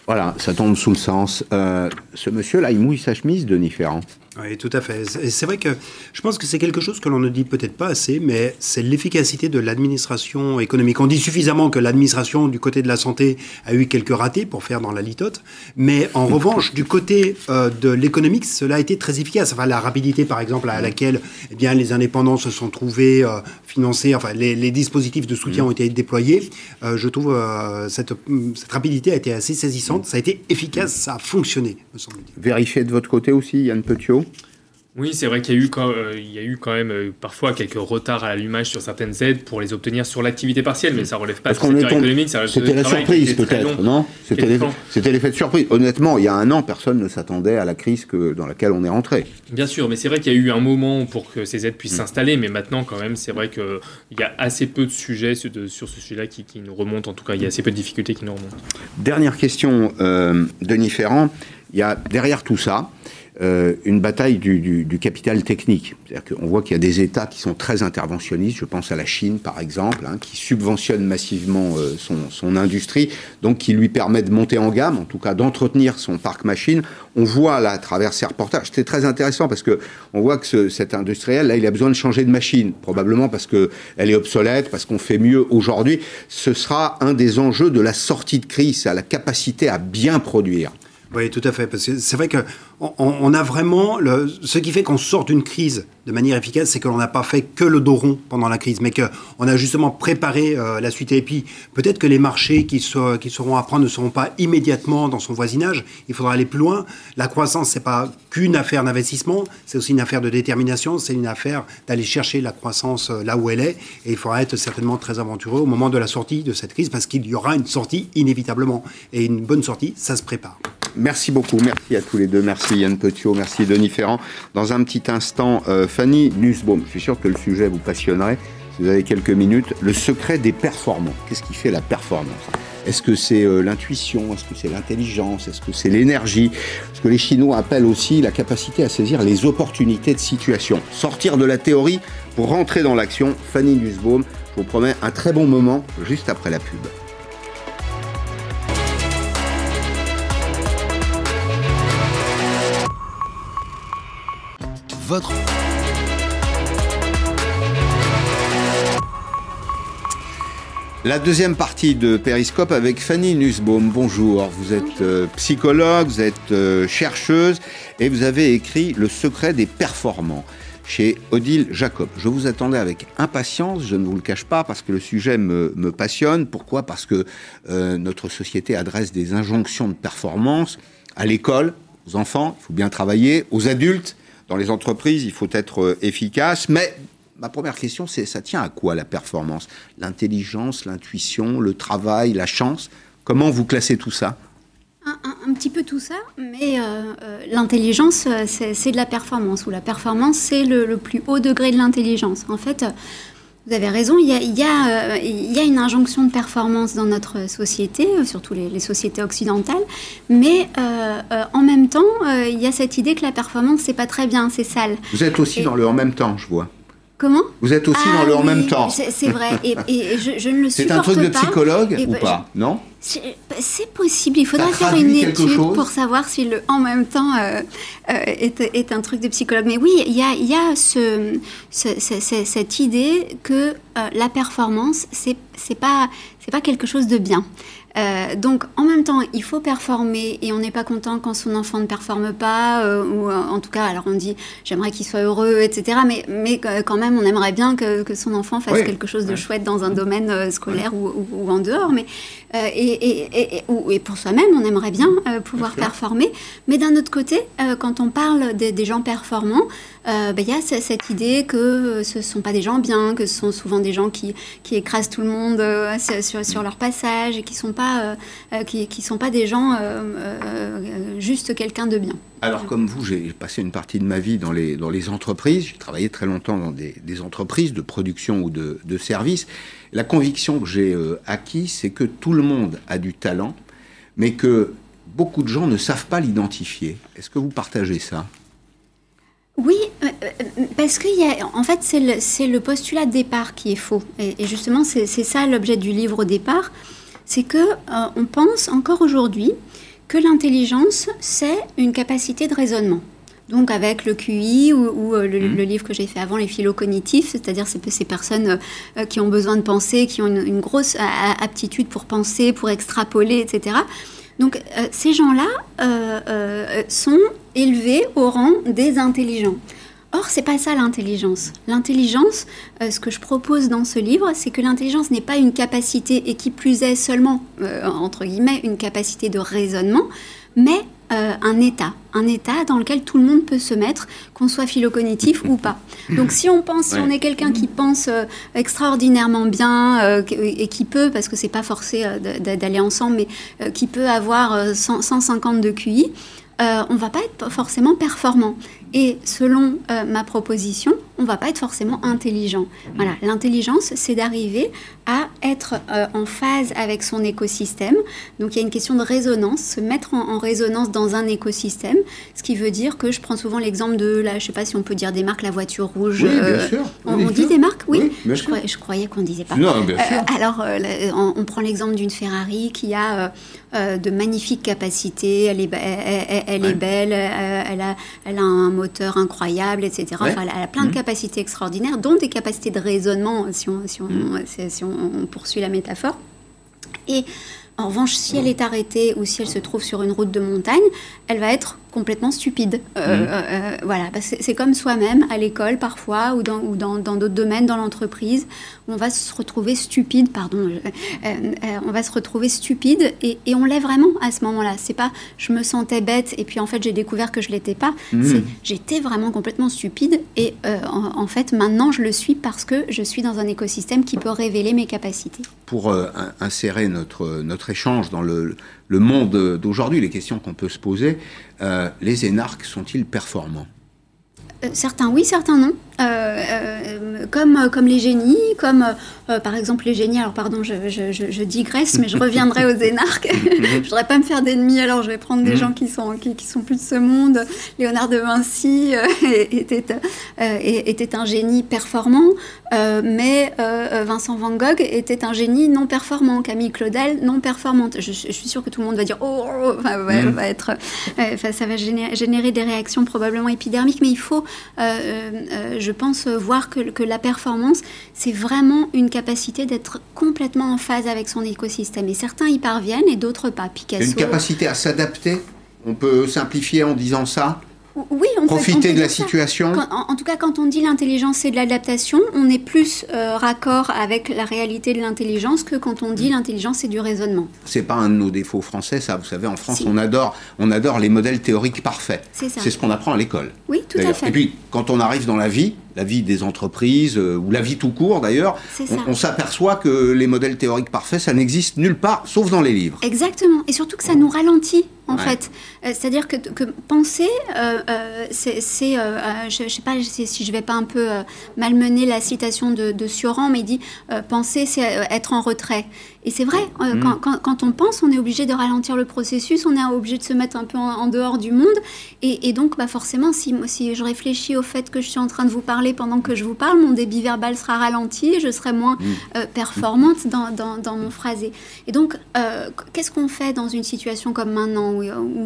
Voilà, ça tombe sous le sens. Euh, ce monsieur-là, il mouille sa chemise, Denis Ferrand. Oui, tout à fait. C'est vrai que je pense que c'est quelque chose que l'on ne dit peut-être pas assez, mais c'est l'efficacité de l'administration économique. On dit suffisamment que l'administration du côté de la santé a eu quelques ratés pour faire dans la litote, mais en revanche, du côté euh, de l'économique, cela a été très efficace. Enfin, la rapidité, par exemple, à laquelle eh bien, les indépendants se sont trouvés euh, financés, enfin, les, dispositifs de soutien mm. ont été déployés. Euh, je trouve cette, cette rapidité a été assez saisissante. Ça a été efficace, ça a fonctionné, me semble-t-il. Vérifiez de votre côté aussi, Yann Petiot oui, c'est vrai qu'il y, a eu quand, euh, il y a eu quand même euh, parfois quelques retards à l'allumage sur certaines aides pour les obtenir sur l'activité partielle, mais ça relève pas Parce du secteur économique. C'était la surprise peut-être, non? C'était l'effet de surprise. Honnêtement, il y a un an, personne ne s'attendait à la crise que, dans laquelle on est rentré. Bien sûr, mais c'est vrai qu'il y a eu un moment pour que ces aides puissent mm. s'installer, mais maintenant quand même, c'est vrai qu'il y a assez peu de sujets sur, ce sujet-là qui, nous remontent, en tout cas, il y a assez peu de difficultés qui nous remontent. Dernière question, euh, Denis Ferrand. Il y a derrière tout ça, euh, une bataille du, capital technique. C'est-à-dire qu'on voit qu'il y a des États qui sont très interventionnistes, je pense à la Chine par exemple, hein, qui subventionne massivement euh, son, industrie, donc qui lui permet de monter en gamme, en tout cas d'entretenir son parc machine. On voit là à travers ces reportages, c'est très intéressant parce que on voit que cet industriel là, il a besoin de changer de machine, probablement parce que elle est obsolète, parce qu'on fait mieux aujourd'hui. Ce sera un des enjeux de la sortie de crise, à la capacité à bien produire. Oui, tout à fait. Parce que c'est vrai qu'on on a vraiment. Ce qui fait qu'on sort d'une crise de manière efficace, c'est que l'on n'a pas fait que le dos rond pendant la crise, mais qu'on a justement préparé euh, la suite. Et puis, peut-être que les marchés qui, qui seront à prendre ne seront pas immédiatement dans son voisinage. Il faudra aller plus loin. La croissance, c'est pas qu'une affaire d'investissement, c'est aussi une affaire de détermination. C'est une affaire d'aller chercher la croissance euh, là où elle est. Et il faudra être certainement très aventureux au moment de la sortie de cette crise, parce qu'il y aura une sortie inévitablement. Et une bonne sortie, ça se prépare. Merci beaucoup. Merci à tous les deux. Merci Yann Petiot. Merci Denis Ferrand. Dans un petit instant, euh, Fanny Nussbaum. Je suis sûr que le sujet vous passionnerait. Si vous avez quelques minutes, le secret des performances. Qu'est-ce qui fait la performance? Est-ce que c'est euh, l'intuition? Est-ce que c'est l'intelligence? Est-ce que c'est l'énergie? Ce que les Chinois appellent aussi la capacité à saisir les opportunités de situation. Sortir de la théorie pour rentrer dans l'action. Fanny Nussbaum, je vous promets un très bon moment juste après la pub. Votre La deuxième partie de Périscope avec Fanny Nussbaum. Bonjour, vous êtes euh, psychologue, vous êtes euh, chercheuse et vous avez écrit Le secret des performants chez Odile Jacob. Je vous attendais avec impatience, je ne vous le cache pas, parce que le sujet me, passionne. Pourquoi? Parce que euh, notre société adresse des injonctions de performance à l'école, aux enfants, il faut bien travailler, aux adultes, dans les entreprises, il faut être efficace, mais ma première question, c'est ça tient à quoi la performance? L'intelligence, l'intuition, le travail, la chance? Comment vous classez tout ça? Un, petit peu tout ça, mais euh, euh, l'intelligence, euh, c'est de la performance, ou la performance, c'est le, plus haut degré de l'intelligence. En fait, vous avez raison, il y, a, il, y a, une injonction de performance dans notre société, surtout les, les sociétés occidentales, mais en même temps, il y a cette idée que la performance, c'est pas très bien, c'est sale. Vous êtes aussi dans le en même temps, je vois. Comment? Vous êtes aussi dans le en même temps. C'est vrai, et, je, ne le supporte pas. C'est un truc de psychologue ou bah, pas? Non? C'est possible, il faudrait faire une étude pour savoir si le en même temps euh, euh, est, un truc de psychologue. Mais oui, il y a, y a ce, cette idée que euh, la performance, c'est pas, pas quelque chose de bien. Euh, donc en même temps, il faut performer et on n'est pas content quand son enfant ne performe pas, euh, ou euh, en tout cas, alors on dit j'aimerais qu'il soit heureux, etc. Mais, mais quand même, on aimerait bien que, que son enfant fasse quelque chose de chouette dans un domaine scolaire ou, ou, en dehors. Mais, et, et, et, et, pour soi-même, on aimerait bien pouvoir performer. Mais d'un autre côté, quand on parle des, des gens performants, il y a cette idée que ce ne sont pas des gens bien, que ce sont souvent des gens qui, qui écrasent tout le monde sur, sur, leur passage et qui ne sont pas euh, euh, qui, qui sont pas des gens euh, juste quelqu'un de bien. Alors comme vous, j'ai passé une partie de ma vie dans les, dans les entreprises, j'ai travaillé très longtemps dans des, des, entreprises de production ou de, de services. La conviction que j'ai acquis, c'est que tout le monde a du talent, mais que beaucoup de gens ne savent pas l'identifier. Est-ce que vous partagez ça? Oui, parce qu'il y a, en fait, c'est le, le, postulat de départ qui est faux. Et, et justement, c'est ça l'objet du livre au départ c'est que euh, on pense encore aujourd'hui que l'intelligence, c'est une capacité de raisonnement. Donc avec le QI ou, euh, mmh. le, livre que j'ai fait avant, les philo-cognitifs, c'est-à-dire ces, ces personnes euh, qui ont besoin de penser, qui ont une, grosse aptitude pour penser, pour extrapoler, etc. Donc ces gens-là sont élevés au rang des intelligents. Or, c'est pas ça l'intelligence. L'intelligence, euh, ce que je propose dans ce livre, c'est que l'intelligence n'est pas une capacité, et qui plus est seulement, euh, entre guillemets, une capacité de raisonnement, mais euh, un état, un état dans lequel tout le monde peut se mettre, qu'on soit philocognitif ou pas. Donc si on pense, si on est quelqu'un qui pense extraordinairement bien et qui peut, parce que c'est pas forcé d'aller ensemble, mais qui peut avoir 150 de QI, on va pas être forcément performant. Et selon euh, ma proposition, on ne va pas être forcément intelligent. Voilà, l'intelligence, c'est d'arriver à être euh, en phase avec son écosystème. Donc il y a une question de résonance, se mettre en, résonance dans un écosystème, ce qui veut dire que je prends souvent l'exemple de, là, je ne sais pas si on peut dire des marques, la voiture rouge. Oui, bien euh, sûr. On, dit des marques, oui. je, croyais, qu'on ne disait pas. Non, bien sûr. alors, on, prend l'exemple d'une Ferrari qui a de magnifiques capacités, elle est, elle, est belle, elle, a, elle a un moteur incroyable, etc. elle a plein de mmh. capacités extraordinaires, dont des capacités de raisonnement, si on, si on, mmh. si on poursuit la métaphore. Et en revanche, si elle est arrêtée ou si elle se trouve sur une route de montagne, elle va être complètement stupide. Euh, mmh. euh, euh, voilà, bah, c'est comme soi-même à l'école parfois ou dans ou dans d'autres domaines dans l'entreprise, on va se retrouver stupide, pardon, on va se retrouver stupide et, et on l'est vraiment à ce moment-là. C'est pas je me sentais bête et puis en fait j'ai découvert que je l'étais pas. Mmh. J'étais vraiment complètement stupide et en, en, fait maintenant je le suis parce que je suis dans un écosystème qui peut révéler mes capacités. Pour insérer notre notre échange dans le le monde d'aujourd'hui, les questions qu'on peut se poser, euh, les énarques sont-ils performants? Euh, certains oui, certains non. Euh, comme, comme les génies, comme par exemple les génies. Alors pardon, je, je, je, digresse, mais je reviendrai aux énarques. je voudrais pas me faire d'ennemis, alors je vais prendre des gens qui sont, qui, qui, sont plus de ce monde. Léonard de Vinci était, était un génie performant, mais Vincent Van Gogh était un génie non performant. Camille Claudel non performante. Je, suis sûre que tout le monde va dire oh, oh, oh va être, ça va générer, des réactions probablement épidermiques, mais il faut, je pense, voir que, que la performance, c'est vraiment une capacité d'être complètement en phase avec son écosystème. Et certains y parviennent et d'autres pas. Picasso. Une capacité à s'adapter On peut simplifier en disant ça oui, on Profiter de la situation. en, tout cas, quand on dit l'intelligence c'est de l'adaptation, on est plus euh, raccord avec la réalité de l'intelligence que quand on dit mm. l'intelligence c'est du raisonnement. C'est pas un de nos défauts français, ça. Vous savez, en France, on adore, on adore les modèles théoriques parfaits. C'est ça. C'est ce qu'on apprend à l'école. Oui, tout à fait. Et puis, quand on arrive dans la vie, la vie des entreprises, euh, ou la vie tout court d'ailleurs, on, s'aperçoit que les modèles théoriques parfaits, ça n'existe nulle part, sauf dans les livres. Exactement, et surtout que ça nous ralentit, en fait. Euh, c'est-à-dire que, penser, euh, c'est, je ne sais pas si je vais pas un peu malmener la citation de, de Sioran, mais il dit, penser, c'est être en retrait. Et c'est vrai, mm. quand, on pense, on est obligé de ralentir le processus, on est obligé de se mettre un peu en, dehors du monde. Et, donc, bah forcément, si, si je réfléchis au fait que je suis en train de vous parler pendant que je vous parle, mon débit verbal sera ralenti, je serai moins mm. euh, performante dans, dans, mon phrasé. Et donc, euh, qu'est-ce qu'on fait dans une situation comme maintenant où,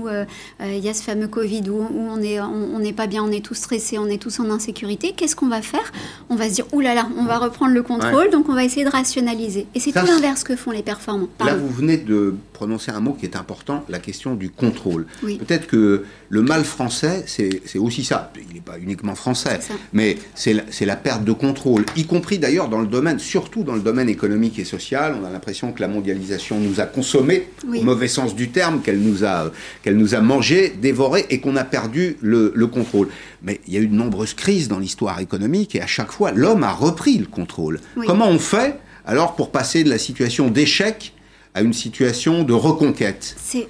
euh, il y a ce fameux Covid, où, on n'est on, pas bien, on est tous stressés, on est tous en insécurité Qu'est-ce qu'on va faire? On va se dire, oulala, là là, on va reprendre le contrôle, donc on va essayer de rationaliser. Et c'est tout l'inverse que font les performants. Là, vous venez de prononcer un mot qui est important, la question du contrôle. Peut-être que le mal français, c'est aussi ça. Il n'est pas uniquement français, mais c'est la, la, perte de contrôle, y compris d'ailleurs dans le domaine, surtout dans le domaine économique et social. On a l'impression que la mondialisation nous a consommés, au mauvais sens du terme, qu'elle nous a, qu'elle nous a mangé, dévoré, et qu'on a perdu le, le contrôle. Mais il y a eu de nombreuses crises dans l'histoire économique, et à chaque fois, l'homme a repris le contrôle. Comment on fait alors pour passer de la situation d'échec à une situation de reconquête. C'est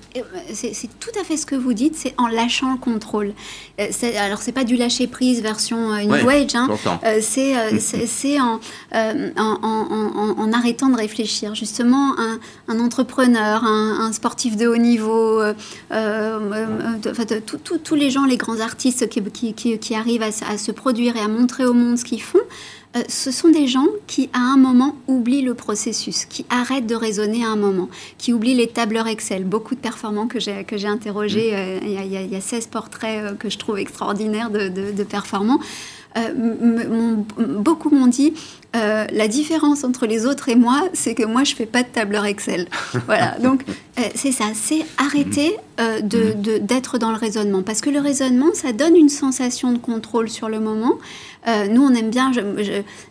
tout à fait ce que vous dites, c'est en lâchant le contrôle. Euh, alors, c'est pas du lâcher prise version euh, New Age, hein. euh, c'est en, en, arrêtant de réfléchir. Justement, un, entrepreneur, un, sportif de haut niveau, tous les gens, les grands artistes qui, qui, arrivent à, se produire et à montrer au monde ce qu'ils font, euh, ce sont des gens qui, à un moment, oublient le processus, qui arrêtent de raisonner à un moment, qui oublient les tableurs Excel. Beaucoup de performants que j'ai, que j'ai interrogés, mmh. euh, il y, a 16 portraits euh, que je trouve extraordinaires de, de performants. beaucoup m'ont dit la différence entre les autres et moi, c'est que moi je fais pas de tableur Excel. voilà, donc c'est ça, c'est arrêter mmh. de, d'être dans le raisonnement, parce que le raisonnement, ça donne une sensation de contrôle sur le moment, euh, nous, on aime bien,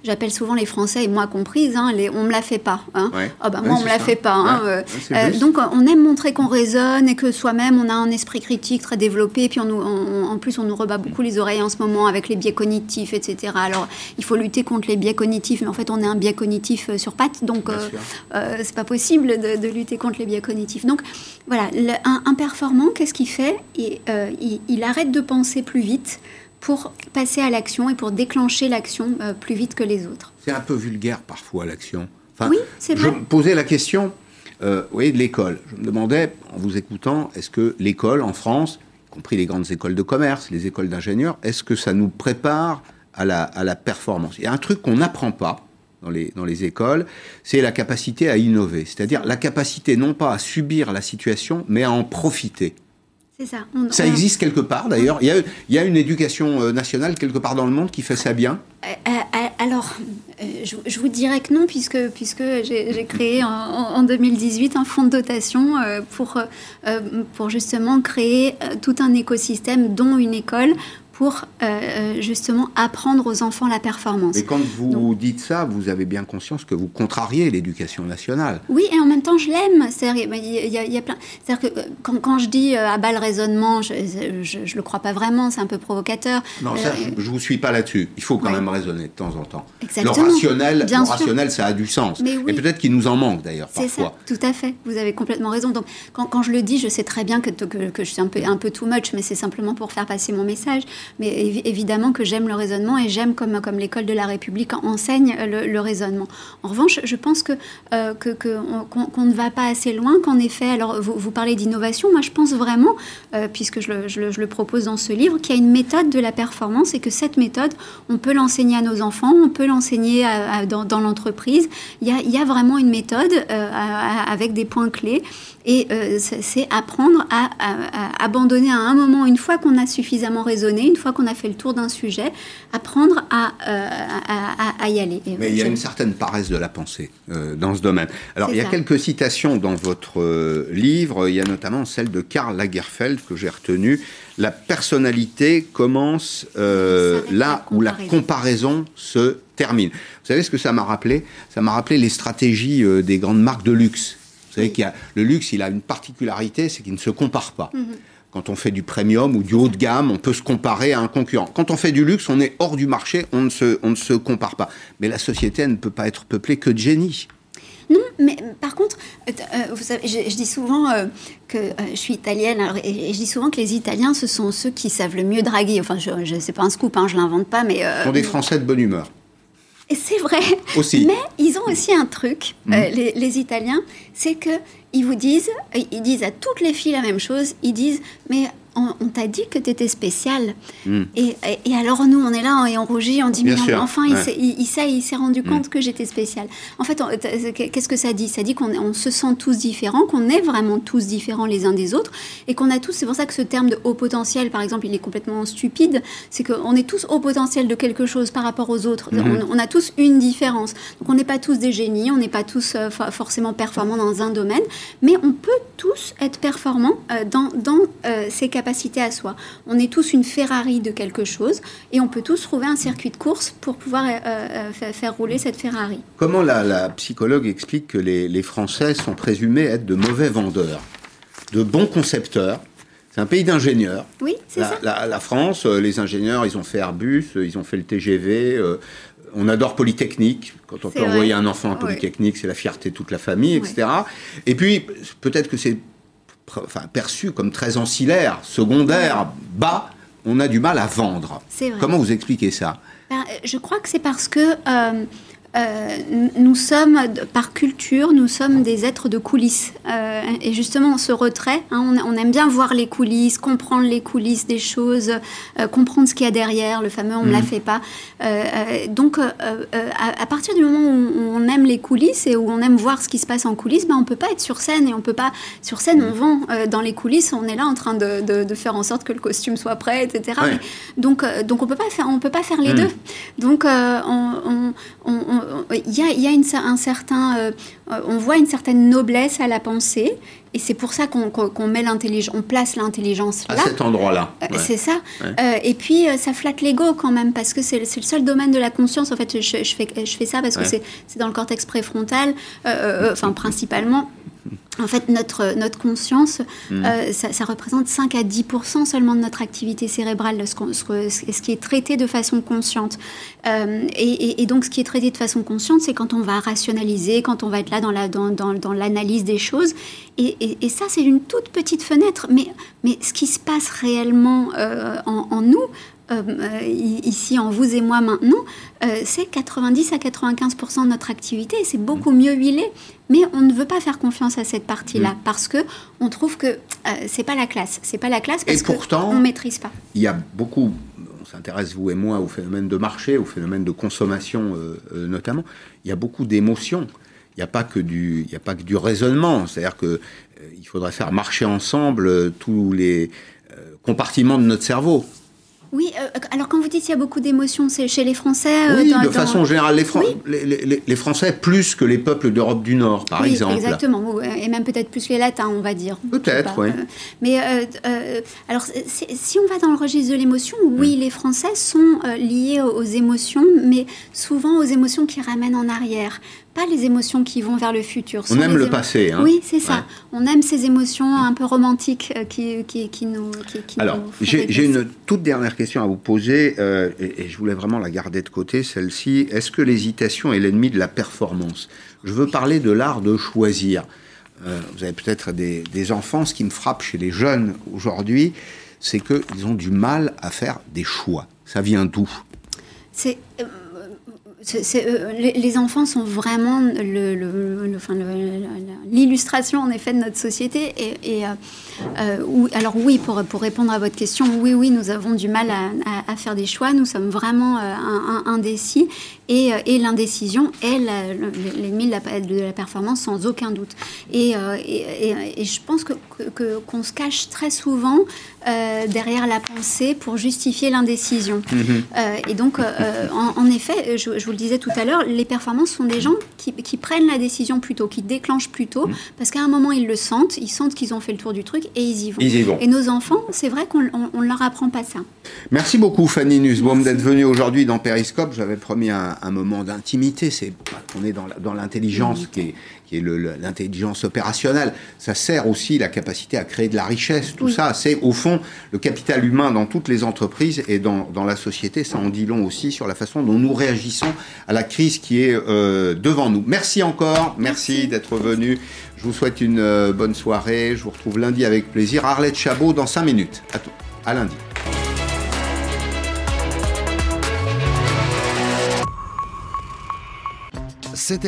j'appelle souvent les Français, et moi comprise, hein, les, on me la fait pas. Hein. Ah bah, moi, on me la fait pas. Hein, euh, euh, donc, on aime montrer qu'on raisonne et que soi-même, on a un esprit critique très développé. Et puis, on, en plus, on nous rebat beaucoup les oreilles en ce moment avec les biais cognitifs, etc. Alors, il faut lutter contre les biais cognitifs, mais en fait, on est un biais cognitif sur pattes, donc c'est pas possible de, lutter contre les biais cognitifs. Donc, voilà, un, performant, qu'est-ce qu'il fait? Il arrête de penser plus vite pour passer à l'action et pour déclencher l'action euh, plus vite que les autres. C'est un peu vulgaire parfois l'action. oui, c'est vrai. Je me posais la question, euh, oui, de l'école. Je me demandais, en vous écoutant, est-ce que l'école en France, y compris les grandes écoles de commerce, les écoles d'ingénieurs, est-ce que ça nous prépare à la, à la performance Il y a un truc qu'on n'apprend pas dans les, dans les écoles, c'est la capacité à innover. C'est-à-dire la capacité non pas à subir la situation, mais à en profiter. Ça. ça. existe quelque part d'ailleurs. Il, il, y a une éducation euh, nationale quelque part dans le monde qui fait ça bien euh, euh, Alors, je, vous dirais que non, puisque, puisque j'ai créé en, 2018 un fonds de dotation pour, pour justement créer tout un écosystème, dont une école, pour euh, euh, justement apprendre aux enfants la performance. Et quand vous dites ça, vous avez bien conscience que vous contrariez l'éducation nationale. Oui, et en même temps, je l'aime. C'est-à-dire que euh, quand, quand, je dis à bas le raisonnement, je ne le crois pas vraiment, c'est un peu provocateur. Non, ça, je ne vous suis pas là-dessus. Il faut quand même raisonner de temps en temps. Exactement. Le rationnel, le rationnel ça a du sens. Mais Et peut-être qu'il nous en manque d'ailleurs parfois. C'est ça, tout à fait. Vous avez complètement raison. Donc, quand, quand, je le dis, je sais très bien que, que, que je suis un peu, un peu too much, mais c'est simplement pour faire passer mon message. Mais évidemment que j'aime le raisonnement et j'aime comme, comme l'école de la République enseigne le, raisonnement. En revanche, je pense que qu'on ne va pas assez loin, qu'en effet, alors vous, vous parlez d'innovation, moi je pense vraiment, puisque je le, je le propose dans ce livre, qu'il y a une méthode de la performance et que cette méthode, on peut l'enseigner à nos enfants, on peut l'enseigner dans, l'entreprise. Il, il, y a vraiment une méthode avec des points clés. Et euh, c'est apprendre à, abandonner à un moment, une fois qu'on a suffisamment raisonné, une fois qu'on a fait le tour d'un sujet, apprendre à, euh, y aller. Mais il y a une certaine paresse de la pensée euh, dans ce domaine. Alors, il y a quelques citations dans votre livre. Il y a notamment celle de Karl Lagerfeld que j'ai retenue. La personnalité commence là où la comparaison se termine. Vous savez ce que ça m'a rappelé? Ça m'a rappelé les stratégies des grandes marques de luxe savez qu'il le luxe, il a une particularité, c'est qu'il ne se compare pas. Mhm. Quand on fait du premium ou du haut de gamme, on peut se comparer à un concurrent. Quand on fait du luxe, on est hors du marché, on ne se, on ne se compare pas. Mais la société, elle ne peut pas être peuplée que de génies. Non, mais par contre, euh, euh, vous savez, je, dis souvent euh, que je suis italienne, et, je dis souvent que les Italiens, ce sont ceux qui savent le mieux draguer. Enfin, je, je c'est pas un scoop, hein, je l'invente pas, mais. Ce sont des Français de bonne humeur. C'est vrai. Mais ils ont aussi un truc, mmh. euh, les, Italiens, c'est que ils vous disent, ils disent à toutes les filles la même chose. Ils disent, mais on, t'a dit que tu étais spécial. Hmm. Et, alors nous, on est là et on rougit, on dit, mais enfin, il, il, s'est rendu hmm. compte que j'étais spécial. En fait, qu'est-ce que ça dit? Ça dit qu'on se sent tous différents, qu'on est vraiment tous différents les uns des autres, et qu'on a tous, c'est pour ça que ce terme de haut potentiel, par exemple, il est complètement stupide, c'est qu'on est tous haut potentiel de quelque chose par rapport aux autres. Hmm. On, a tous une différence. Donc on n'est pas tous des génies, on n'est pas tous euh, forcément performants dans un domaine, mais on peut tous être performants euh, dans, dans euh, ces capacités à soi. On est tous une Ferrari de quelque chose et on peut tous trouver un circuit de course pour pouvoir euh, euh, faire rouler cette Ferrari. Comment la, psychologue explique que les, Français sont présumés être de mauvais vendeurs, de bons concepteurs? C'est un pays d'ingénieurs. Oui, c'est ça. La, France, euh, les ingénieurs, ils ont fait Airbus, ils ont fait le TGV. on adore Polytechnique. Quand on peut envoyer un enfant à Polytechnique, c'est la fierté de toute la famille, etc. Et puis, peut-être que c'est enfin, perçu comme très ancillaire, secondaire, bas, on a du mal à vendre. Comment vous expliquez ça? Ben, Je crois que c'est parce que euh, nous sommes, par culture, nous sommes des êtres de coulisses. Euh, et justement, ce retrait, hein, on, aime bien voir les coulisses, comprendre les coulisses des choses, euh, comprendre ce qu'il y a derrière, le fameux on ne la mhm. fait pas. donc, à, partir du moment où on aime les coulisses et où on aime voir ce qui se passe en coulisses, ben, on ne peut pas être sur scène. Et on peut pas. Sur scène, on vend dans les coulisses, on est là en train de, faire en sorte que le costume soit prêt, etc. donc, donc, on ne peut pas faire les mhm. deux. Donc, on il y a, une, un certain, euh, on voit une certaine noblesse à la pensée, et c'est pour ça qu'on met l'intelligence, on place l'intelligence là. À cet endroit-là. Euh, c'est ça. Euh, et puis ça flatte l'ego quand même, parce que c'est le seul domaine de la conscience. En fait, je, fais, je fais ça parce que c'est dans le cortex préfrontal, enfin principalement. En fait, notre, notre conscience, mm. euh, ça, représente 5 à 10% seulement de notre activité cérébrale, ce, ce, qui est traité de façon consciente. Euh, et, donc, ce qui est traité de façon consciente, c'est quand on va rationaliser, quand on va être là dans l'analyse la, dans, dans, des choses. Et, et ça, c'est une toute petite fenêtre. Mais, mais ce qui se passe réellement euh, en, en, nous, euh, euh, ici en vous et moi maintenant, euh, c'est 90 à 95 de notre activité. C'est beaucoup mieux huilé, mais on ne veut pas faire confiance à cette partie-là mm. parce que on trouve que c'est pas la classe. C'est pas la classe parce qu'on ne maîtrise pas. Il y a beaucoup on s'intéresse, vous et moi, au phénomène de marché, au phénomène de consommation notamment, il y a beaucoup d'émotions. Il n'y a, pas que du, il y a pas que du raisonnement. C'est-à-dire qu'il il faudrait faire marcher ensemble tous les compartiments de notre cerveau. Oui, euh, alors quand vous dites qu'il y a beaucoup d'émotions, c'est chez les Français euh, Oui, de façon générale, les, les, Français plus que les peuples d'Europe du Nord, par oui, exemple. Exactement, et même peut-être plus les Latins, on va dire. Peut-être, oui. Euh, mais alors, si on va dans le registre de l'émotion, oui, les Français sont liés aux émotions, mais souvent aux émotions qui ramènent en arrière pas les émotions qui vont vers le futur. On aime le passé. Hein. Oui, c'est ça. On aime ces émotions un peu romantiques euh, qui, qui, nous. Alors, j'ai une toute dernière question à vous poser, euh, et, je voulais vraiment la garder de côté, celle-ci. Est-ce que l'hésitation est l'ennemi de la performance? Je veux parler de l'art de choisir. Euh, vous avez peut-être des, des enfants, ce qui me frappe chez les jeunes aujourd'hui, c'est qu'ils ont du mal à faire des choix. Ça vient d'où? C'est euh, les, enfants sont vraiment l'illustration en effet de notre société. Et, euh, euh, alors oui, pour, répondre à votre question, oui, oui, nous avons du mal à, faire des choix. Nous sommes vraiment indécis. Et, l'indécision est l'ennemi de, la performance sans aucun doute. Et, je pense que qu'on se cache très souvent derrière la pensée pour justifier l'indécision. Mm-hmm. et donc, en, effet, je, je vous le disais tout à l'heure, les performances sont des gens qui, prennent la décision plus tôt, qui déclenchent plus tôt, mm. parce qu'à un moment, ils le sentent, ils sentent qu'ils ont fait le tour du truc et ils y vont. Et nos enfants, c'est vrai qu'on ne leur apprend pas ça. Merci beaucoup, Fanny Nussbaum, d'être venue aujourd'hui dans Periscope. J'avais promis un, moment d'intimité. C'est, on est dans l'intelligence qui est qui est l'intelligence opérationnelle. Ça sert aussi la capacité à créer de la richesse, tout ça. C'est au fond le capital humain dans toutes les entreprises et dans, la société. Ça en dit long aussi sur la façon dont nous réagissons à la crise qui est euh, devant nous. Merci encore, merci d'être venu. Je vous souhaite une euh, bonne soirée. Je vous retrouve lundi avec plaisir. Arlette Chabot dans 5 minutes. À, tout. à lundi. C'était